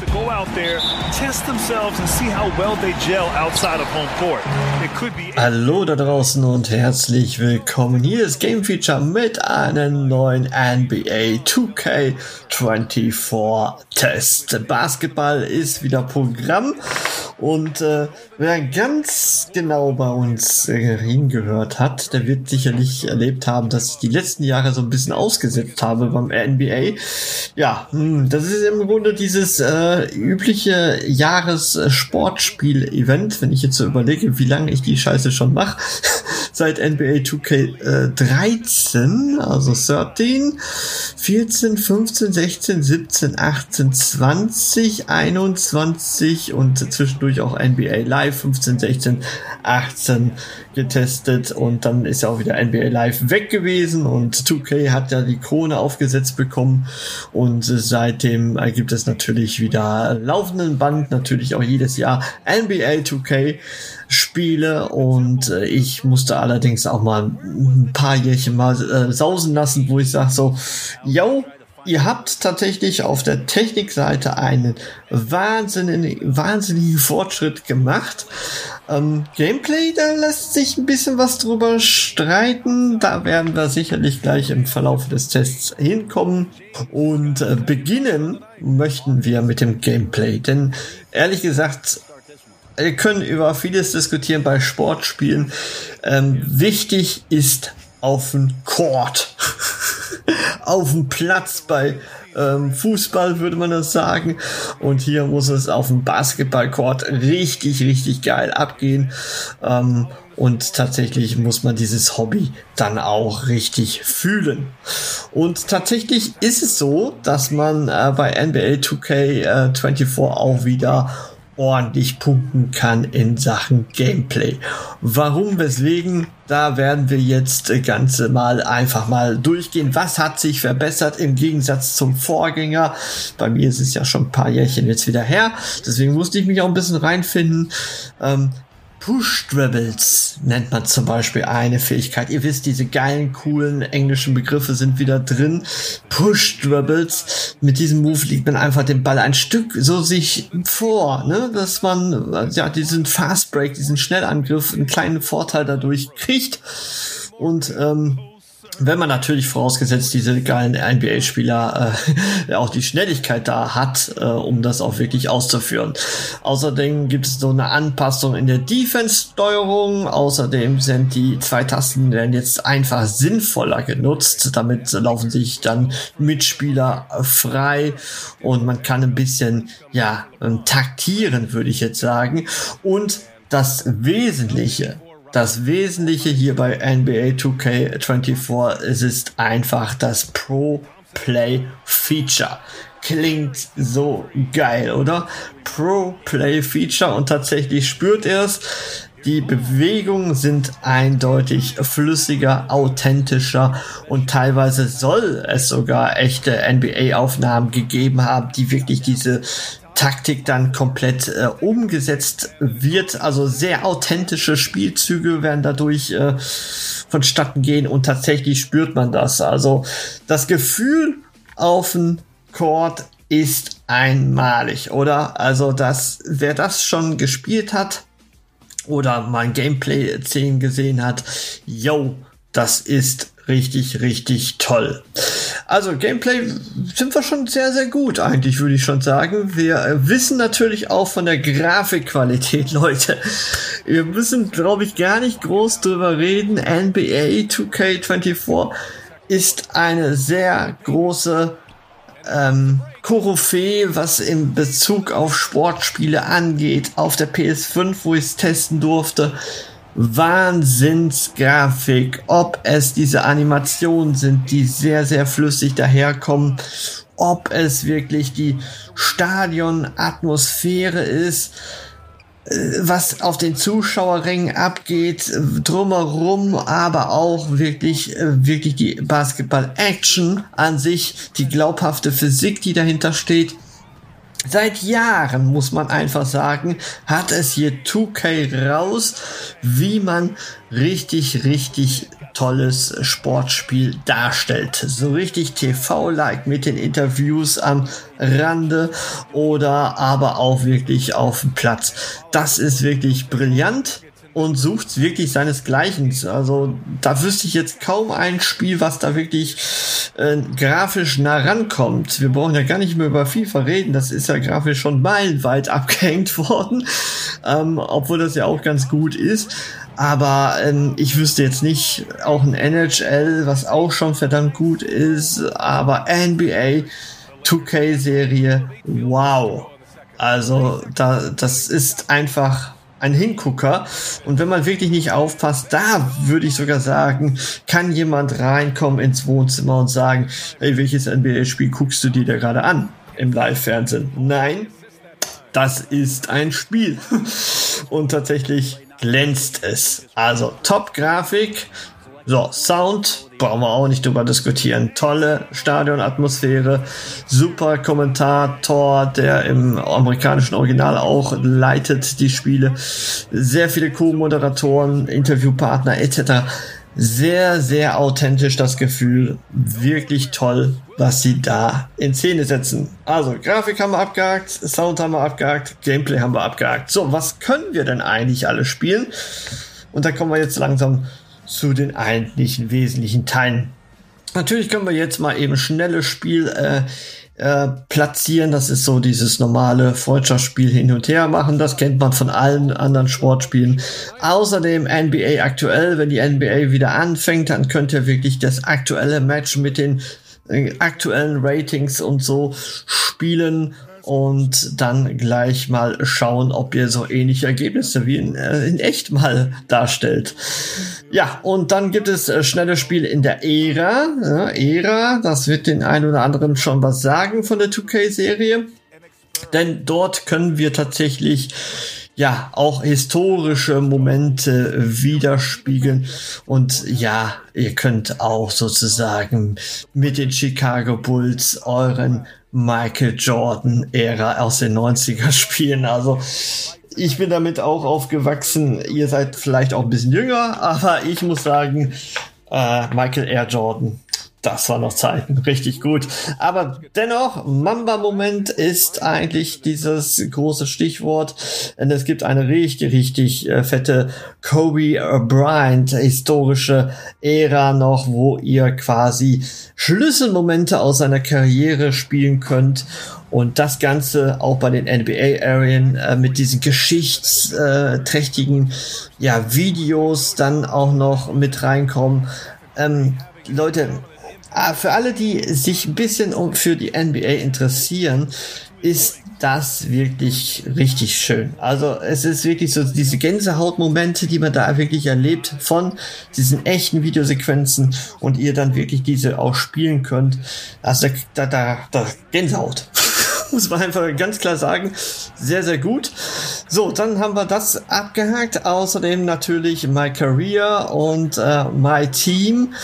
to go out there, test themselves and see how well they gel outside of home court. It could be Hallo da draußen und herzlich willkommen. Hier ist Game Feature mit einem neuen NBA 2K24 Test. Basketball ist wieder Programm und äh, wer ganz genau bei uns äh, hingehört hat, der wird sicherlich erlebt haben, dass ich die letzten Jahre so ein bisschen ausgesetzt habe beim NBA. Ja, mh, hm, das ist im Grunde dieses äh, übliche Jahres-Sportspiel-Event, wenn ich jetzt so überlege, wie lange ich die Scheiße schon mache. Seit NBA 2K13, also 13, 14, 15, 16, 17, 18, 20, 21 und zwischendurch zwischendurch auch NBA Live 15, 16, 18 getestet und dann ist ja auch wieder NBA Live weg gewesen und 2K hat ja die Krone aufgesetzt bekommen und seitdem gibt es natürlich wieder laufenden Band, natürlich auch jedes Jahr NBA 2K Spiele und äh, ich musste allerdings auch mal ein paar Jährchen mal äh, sausen lassen, wo ich sage so, yo, ihr habt tatsächlich auf der Technikseite einen wahnsinnigen, wahnsinnigen Fortschritt gemacht. Ähm, Gameplay, da lässt sich ein bisschen was drüber streiten. Da werden wir sicherlich gleich im Verlauf des Tests hinkommen. Und äh, beginnen möchten wir mit dem Gameplay. Denn ehrlich gesagt, wir können über vieles diskutieren bei Sportspielen. Ähm, wichtig ist auf den Court. auf dem Platz bei ähm, Fußball würde man das sagen. Und hier muss es auf dem Basketballcourt richtig, richtig geil abgehen. Ähm, und tatsächlich muss man dieses Hobby dann auch richtig fühlen. Und tatsächlich ist es so, dass man äh, bei NBA 2K24 äh, auch wieder ordentlich punkten kann in Sachen Gameplay. Warum, weswegen, da werden wir jetzt ganze mal einfach mal durchgehen. Was hat sich verbessert im Gegensatz zum Vorgänger? Bei mir ist es ja schon ein paar Jährchen jetzt wieder her. Deswegen musste ich mich auch ein bisschen reinfinden. Ähm, Push Dribbles nennt man zum Beispiel eine Fähigkeit. Ihr wisst, diese geilen, coolen englischen Begriffe sind wieder drin. Push Dribbles. Mit diesem Move liegt man einfach den Ball ein Stück so sich vor, ne, dass man ja diesen Fast Break, diesen Schnellangriff, einen kleinen Vorteil dadurch kriegt. Und ähm, wenn man natürlich vorausgesetzt diese geilen NBA-Spieler äh, auch die Schnelligkeit da hat, äh, um das auch wirklich auszuführen. Außerdem gibt es so eine Anpassung in der Defense-Steuerung. Außerdem sind die zwei Tasten werden jetzt einfach sinnvoller genutzt. Damit laufen sich dann Mitspieler frei und man kann ein bisschen ja taktieren, würde ich jetzt sagen. Und das Wesentliche das Wesentliche hier bei NBA 2K24 es ist einfach das Pro Play Feature. Klingt so geil, oder? Pro Play Feature und tatsächlich spürt er es. Die Bewegungen sind eindeutig flüssiger, authentischer und teilweise soll es sogar echte NBA-Aufnahmen gegeben haben, die wirklich diese Taktik dann komplett äh, umgesetzt wird. Also sehr authentische Spielzüge werden dadurch äh, vonstatten gehen und tatsächlich spürt man das. Also das Gefühl auf dem Court ist einmalig, oder? Also das, wer das schon gespielt hat oder mal Gameplay-Szenen gesehen hat, yo, das ist richtig, richtig toll. Also Gameplay sind wir schon sehr, sehr gut eigentlich, würde ich schon sagen. Wir äh, wissen natürlich auch von der Grafikqualität, Leute. Wir müssen, glaube ich, gar nicht groß drüber reden. NBA 2K24 ist eine sehr große ähm, Koryphäe, was in Bezug auf Sportspiele angeht. Auf der PS5, wo ich es testen durfte, Wahnsinnsgrafik, ob es diese Animationen sind, die sehr, sehr flüssig daherkommen, ob es wirklich die Stadionatmosphäre ist. was auf den Zuschauerrängen abgeht, drumherum, aber auch wirklich, äh, wirklich die Basketball-Action an sich, die glaubhafte Physik, die dahinter steht. Seit Jahren, muss man einfach sagen, hat es hier 2K raus, wie man richtig, richtig tolles Sportspiel darstellt. So richtig TV-like mit den Interviews am Rande oder aber auch wirklich auf dem Platz. Das ist wirklich brillant und sucht wirklich seinesgleichen. Also da wüsste ich jetzt kaum ein Spiel, was da wirklich äh, grafisch nah rankommt. Wir brauchen ja gar nicht mehr über FIFA reden, das ist ja grafisch schon meilenweit abgehängt worden, ähm, obwohl das ja auch ganz gut ist. Aber ähm, ich wüsste jetzt nicht, auch ein NHL, was auch schon verdammt gut ist, aber NBA 2K-Serie, wow. Also da, das ist einfach ein Hingucker. Und wenn man wirklich nicht aufpasst, da würde ich sogar sagen, kann jemand reinkommen ins Wohnzimmer und sagen, hey, welches NBA-Spiel guckst du dir da gerade an im Live-Fernsehen? Nein, das ist ein Spiel. und tatsächlich glänzt es. Also Top-Grafik, so, Sound, brauchen wir auch nicht drüber diskutieren. Tolle Stadionatmosphäre, super Kommentator, der im amerikanischen Original auch leitet die Spiele. Sehr viele Co-Moderatoren, Interviewpartner etc. Sehr, sehr authentisch das Gefühl. Wirklich toll, was sie da in Szene setzen. Also, Grafik haben wir abgehakt, Sound haben wir abgehakt, Gameplay haben wir abgehakt. So, was können wir denn eigentlich alle spielen? Und da kommen wir jetzt langsam zu den eigentlichen wesentlichen Teilen. Natürlich können wir jetzt mal eben schnelles Spiel äh, äh, platzieren. Das ist so dieses normale Freundschaftsspiel hin und her machen. Das kennt man von allen anderen Sportspielen. Außerdem NBA aktuell. Wenn die NBA wieder anfängt, dann könnt ihr wirklich das aktuelle Match mit den äh, aktuellen Ratings und so spielen und dann gleich mal schauen, ob ihr so ähnliche Ergebnisse wie in, äh, in echt mal darstellt. Ja, und dann gibt es äh, schnelle Spiele in der Ära. Ja, Ära, das wird den einen oder anderen schon was sagen von der 2K-Serie. Denn dort können wir tatsächlich ja auch historische Momente widerspiegeln und ja, ihr könnt auch sozusagen mit den Chicago Bulls euren Michael Jordan-Ära aus den 90er spielen. Also ich bin damit auch aufgewachsen. Ihr seid vielleicht auch ein bisschen jünger, aber ich muss sagen, äh, Michael Air Jordan das war noch Zeiten, richtig gut. Aber dennoch, Mamba-Moment ist eigentlich dieses große Stichwort. Denn es gibt eine richtig, richtig äh, fette Kobe Bryant historische Ära noch, wo ihr quasi Schlüsselmomente aus seiner Karriere spielen könnt. Und das Ganze auch bei den NBA-Arien äh, mit diesen geschichtsträchtigen ja, Videos dann auch noch mit reinkommen. Ähm, Leute, für alle, die sich ein bisschen um, für die NBA interessieren, ist das wirklich richtig schön. Also es ist wirklich so diese Gänsehautmomente, die man da wirklich erlebt von diesen echten Videosequenzen und ihr dann wirklich diese auch spielen könnt. Also da, da, da Gänsehaut. Muss man einfach ganz klar sagen. Sehr, sehr gut. So, dann haben wir das abgehakt. Außerdem natürlich My Career und äh, My Team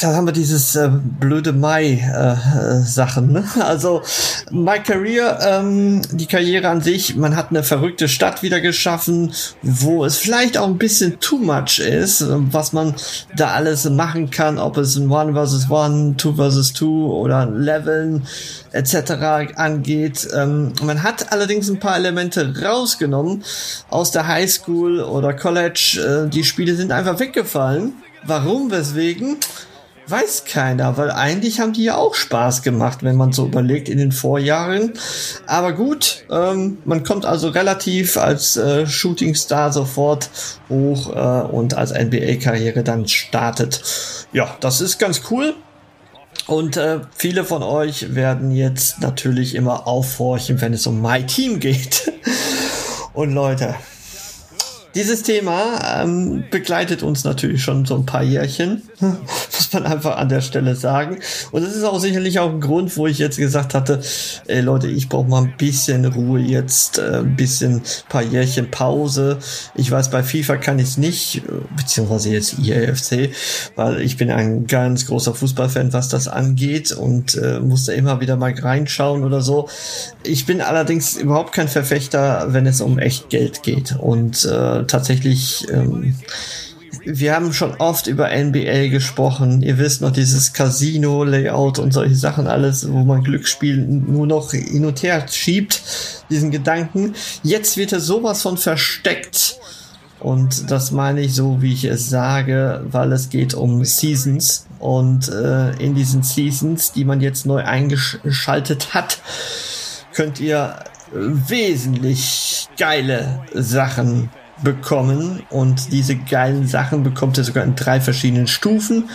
da haben wir dieses äh, blöde Mai-Sachen. Äh, ne? Also My Career, ähm, die Karriere an sich, man hat eine verrückte Stadt wieder geschaffen, wo es vielleicht auch ein bisschen too much ist, was man da alles machen kann, ob es ein One versus One, Two versus Two oder Leveln etc. angeht. Ähm, man hat allerdings ein paar Elemente rausgenommen aus der Highschool oder College. Äh, die Spiele sind einfach weggefallen. Warum, weswegen? Weiß keiner, weil eigentlich haben die ja auch Spaß gemacht, wenn man so überlegt in den Vorjahren. Aber gut, ähm, man kommt also relativ als äh, Shooting Star sofort hoch äh, und als NBA-Karriere dann startet. Ja, das ist ganz cool. Und äh, viele von euch werden jetzt natürlich immer aufhorchen, wenn es um My Team geht. und Leute, dieses Thema ähm, begleitet uns natürlich schon so ein paar Jährchen, muss man einfach an der Stelle sagen. Und das ist auch sicherlich auch ein Grund, wo ich jetzt gesagt hatte, ey Leute, ich brauche mal ein bisschen Ruhe jetzt, äh, ein bisschen paar Jährchen Pause. Ich weiß, bei FIFA kann ich es nicht, beziehungsweise jetzt IAFC, weil ich bin ein ganz großer Fußballfan, was das angeht und äh, musste immer wieder mal reinschauen oder so. Ich bin allerdings überhaupt kein Verfechter, wenn es um echt Geld geht und äh, tatsächlich, ähm, wir haben schon oft über NBA gesprochen. Ihr wisst noch dieses Casino-Layout und solche Sachen alles, wo man Glücksspiel nur noch hin und her schiebt, diesen Gedanken. Jetzt wird er sowas von versteckt. Und das meine ich so, wie ich es sage, weil es geht um Seasons. Und äh, in diesen Seasons, die man jetzt neu eingeschaltet hat, könnt ihr wesentlich geile Sachen bekommen und diese geilen Sachen bekommt ihr sogar in drei verschiedenen Stufen.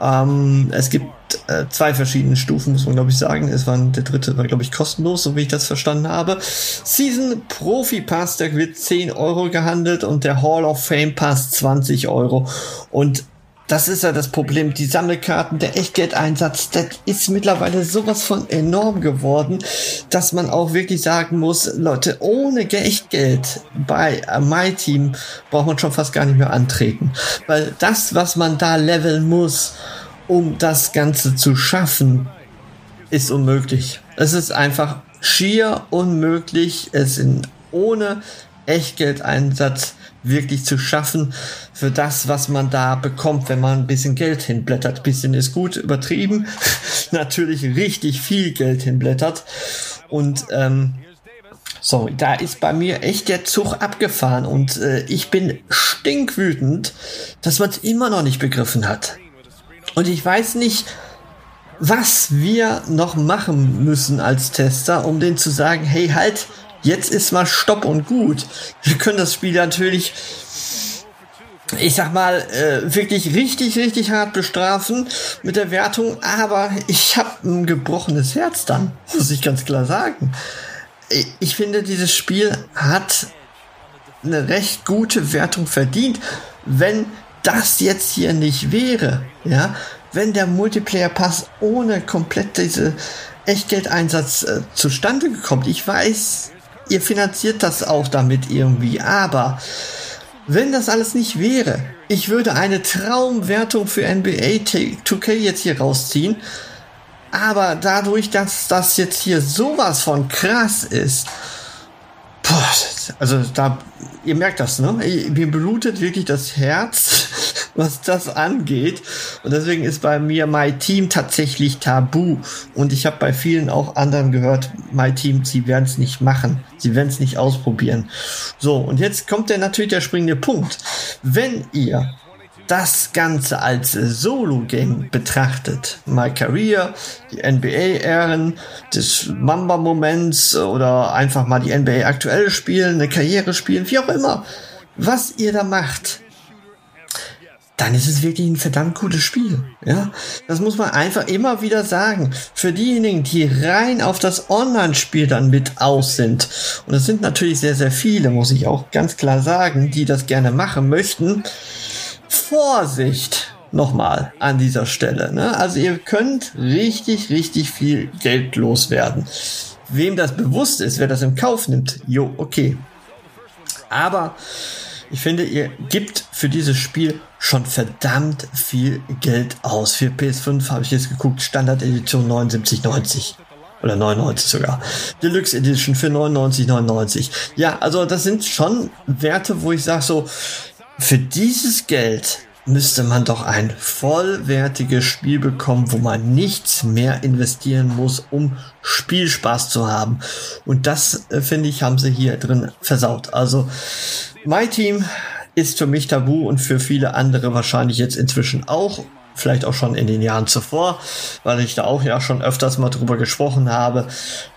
Ähm, es gibt äh, zwei verschiedene Stufen, muss man glaube ich sagen. Es war der dritte war glaube ich kostenlos, so wie ich das verstanden habe. Season Profi Pass, der wird 10 Euro gehandelt und der Hall of Fame Pass 20 Euro. Und das ist ja das Problem. Die Sammelkarten, der Echtgeldeinsatz, das ist mittlerweile sowas von enorm geworden, dass man auch wirklich sagen muss, Leute, ohne Echtgeld bei My Team braucht man schon fast gar nicht mehr antreten. Weil das, was man da leveln muss, um das Ganze zu schaffen, ist unmöglich. Es ist einfach schier unmöglich, es in, ohne Echtgeldeinsatz wirklich zu schaffen für das, was man da bekommt, wenn man ein bisschen Geld hinblättert. Bisschen ist gut übertrieben. Natürlich richtig viel Geld hinblättert. Und ähm, sorry, da ist bei mir echt der Zug abgefahren und äh, ich bin stinkwütend, dass man es immer noch nicht begriffen hat. Und ich weiß nicht, was wir noch machen müssen als Tester, um denen zu sagen, hey, halt, Jetzt ist mal Stopp und gut. Wir können das Spiel natürlich, ich sag mal, äh, wirklich richtig, richtig hart bestrafen mit der Wertung, aber ich habe ein gebrochenes Herz dann, muss ich ganz klar sagen. Ich finde, dieses Spiel hat eine recht gute Wertung verdient, wenn das jetzt hier nicht wäre, ja, wenn der Multiplayer Pass ohne komplett diese Echtgeldeinsatz äh, zustande gekommen. Ich weiß, ihr finanziert das auch damit irgendwie. Aber wenn das alles nicht wäre, ich würde eine Traumwertung für NBA 2K jetzt hier rausziehen. Aber dadurch, dass das jetzt hier sowas von krass ist, boah, also da, ihr merkt das, ne? Mir blutet wirklich das Herz, was das angeht. Und deswegen ist bei mir My Team tatsächlich tabu. Und ich habe bei vielen auch anderen gehört, My Team, sie werden es nicht machen. Sie werden es nicht ausprobieren. So, und jetzt kommt der natürlich der springende Punkt. Wenn ihr das Ganze als Solo-Game betrachtet, My Career, die NBA-Ehren, des Mamba-Moments oder einfach mal die NBA aktuell spielen, eine Karriere spielen, wie auch immer, was ihr da macht, dann ist es wirklich ein verdammt gutes Spiel. Ja, das muss man einfach immer wieder sagen. Für diejenigen, die rein auf das Online-Spiel dann mit aus sind, und es sind natürlich sehr, sehr viele, muss ich auch ganz klar sagen, die das gerne machen möchten. Vorsicht! Nochmal an dieser Stelle. Ne? Also ihr könnt richtig, richtig viel Geld loswerden. Wem das bewusst ist, wer das im Kauf nimmt, jo, okay. Aber ich finde, ihr gibt für dieses Spiel schon verdammt viel Geld aus. Für PS5 habe ich jetzt geguckt, Standard Edition 79,90 oder 99 sogar. Deluxe Edition für 99,99. Ja, also das sind schon Werte, wo ich sage so, für dieses Geld müsste man doch ein vollwertiges Spiel bekommen, wo man nichts mehr investieren muss, um Spielspaß zu haben. Und das, äh, finde ich, haben sie hier drin versaut. Also My Team ist für mich tabu und für viele andere wahrscheinlich jetzt inzwischen auch. Vielleicht auch schon in den Jahren zuvor, weil ich da auch ja schon öfters mal drüber gesprochen habe.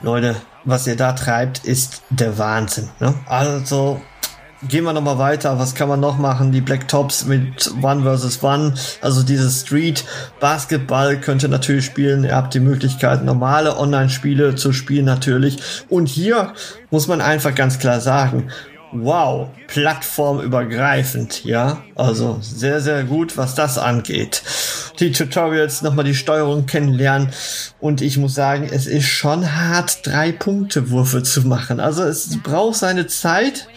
Leute, was ihr da treibt, ist der Wahnsinn. Ne? Also gehen wir nochmal weiter. Was kann man noch machen? Die Black Tops mit One versus One. Also dieses Street Basketball könnt ihr natürlich spielen. Ihr habt die Möglichkeit, normale Online-Spiele zu spielen natürlich. Und hier muss man einfach ganz klar sagen, wow, plattformübergreifend, ja. Also sehr, sehr gut, was das angeht. Die Tutorials nochmal die Steuerung kennenlernen und ich muss sagen, es ist schon hart, drei Punkte Würfe zu machen. Also es braucht seine Zeit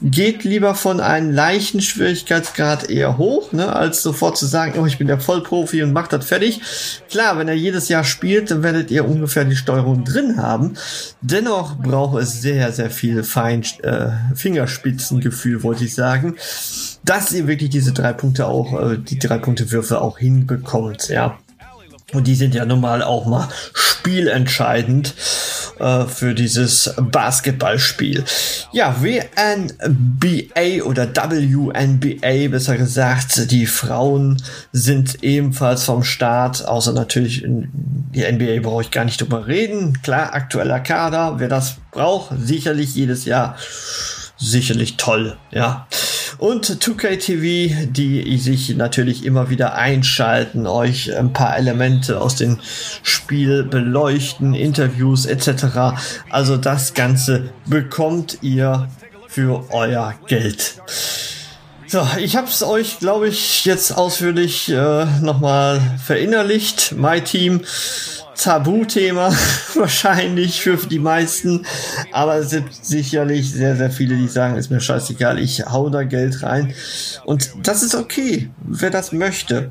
geht lieber von einem leichten Schwierigkeitsgrad eher hoch, ne, als sofort zu sagen, oh, ich bin der Vollprofi und mach das fertig. Klar, wenn er jedes Jahr spielt, dann werdet ihr ungefähr die Steuerung drin haben. Dennoch braucht es sehr, sehr viel Fein äh, Fingerspitzengefühl, wollte ich sagen, dass ihr wirklich diese drei Punkte auch, äh, die drei Punkte Würfe auch hinbekommt, ja. Und die sind ja normal auch mal spielentscheidend äh, für dieses Basketballspiel. Ja, WNBA oder WNBA besser gesagt, die Frauen sind ebenfalls vom Start, außer natürlich in die NBA brauche ich gar nicht drüber reden. Klar, aktueller Kader, wer das braucht, sicherlich jedes Jahr sicherlich toll, ja. Und 2K TV, die sich natürlich immer wieder einschalten, euch ein paar Elemente aus dem Spiel beleuchten, Interviews etc. Also das Ganze bekommt ihr für euer Geld. So, ich habe es euch, glaube ich, jetzt ausführlich äh, nochmal verinnerlicht. My Team Tabuthema wahrscheinlich für die meisten, aber es sind sicherlich sehr, sehr viele, die sagen, ist mir scheißegal, ich hau da Geld rein und das ist okay, wer das möchte.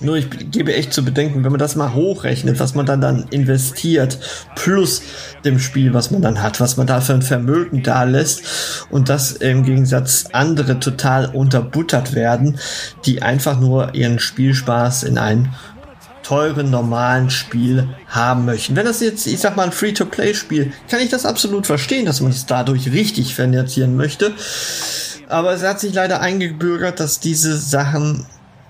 Nur ich gebe echt zu bedenken, wenn man das mal hochrechnet, was man dann dann investiert, plus dem Spiel, was man dann hat, was man da für ein Vermögen da lässt und das im Gegensatz andere total unterbuttert werden, die einfach nur ihren Spielspaß in ein teuren, normalen Spiel haben möchten. Wenn das jetzt, ich sag mal, ein Free-to-Play-Spiel, kann ich das absolut verstehen, dass man es dadurch richtig finanzieren möchte. Aber es hat sich leider eingebürgert, dass diese Sachen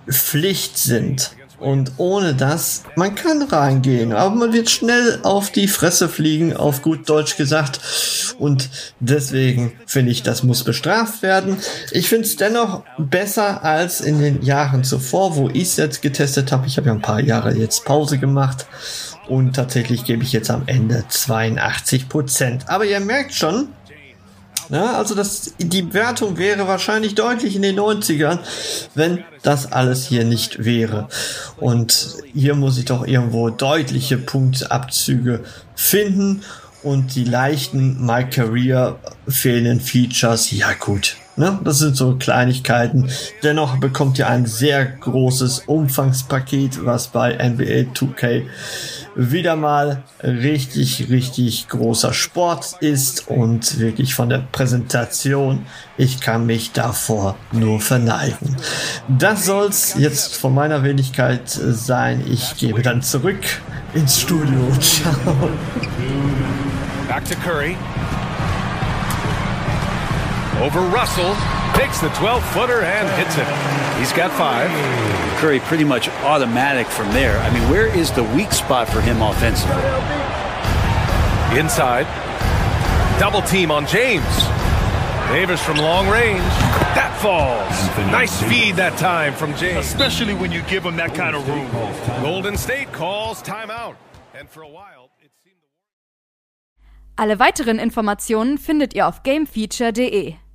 Pflicht sind. Und ohne das, man kann reingehen, aber man wird schnell auf die Fresse fliegen, auf gut Deutsch gesagt. Und deswegen finde ich, das muss bestraft werden. Ich finde es dennoch besser als in den Jahren zuvor, wo ich es jetzt getestet habe. Ich habe ja ein paar Jahre jetzt Pause gemacht. Und tatsächlich gebe ich jetzt am Ende 82 Prozent. Aber ihr merkt schon, ja, also das, die Wertung wäre wahrscheinlich deutlich in den 90ern, wenn das alles hier nicht wäre. Und hier muss ich doch irgendwo deutliche Punktabzüge finden und die leichten My Career fehlenden Features, ja gut. Ne? Das sind so Kleinigkeiten. Dennoch bekommt ihr ein sehr großes Umfangspaket, was bei NBA 2K wieder mal richtig, richtig großer Sport ist und wirklich von der Präsentation, ich kann mich davor nur verneigen. Das soll's jetzt von meiner Wenigkeit sein. Ich gebe dann zurück ins Studio. Ciao. Back to Curry. Over Russell. Takes the 12 footer and hits it. He's got five. Curry pretty much automatic from there. I mean, where is the weak spot for him offensively? Inside. Double team on James. Davis from long range. That falls. Nice feed that time from James. Especially when you give him that kind of room. Golden State calls timeout. And for a while, it seemed. Alle weiteren Informationen findet ihr auf gamefeature.de.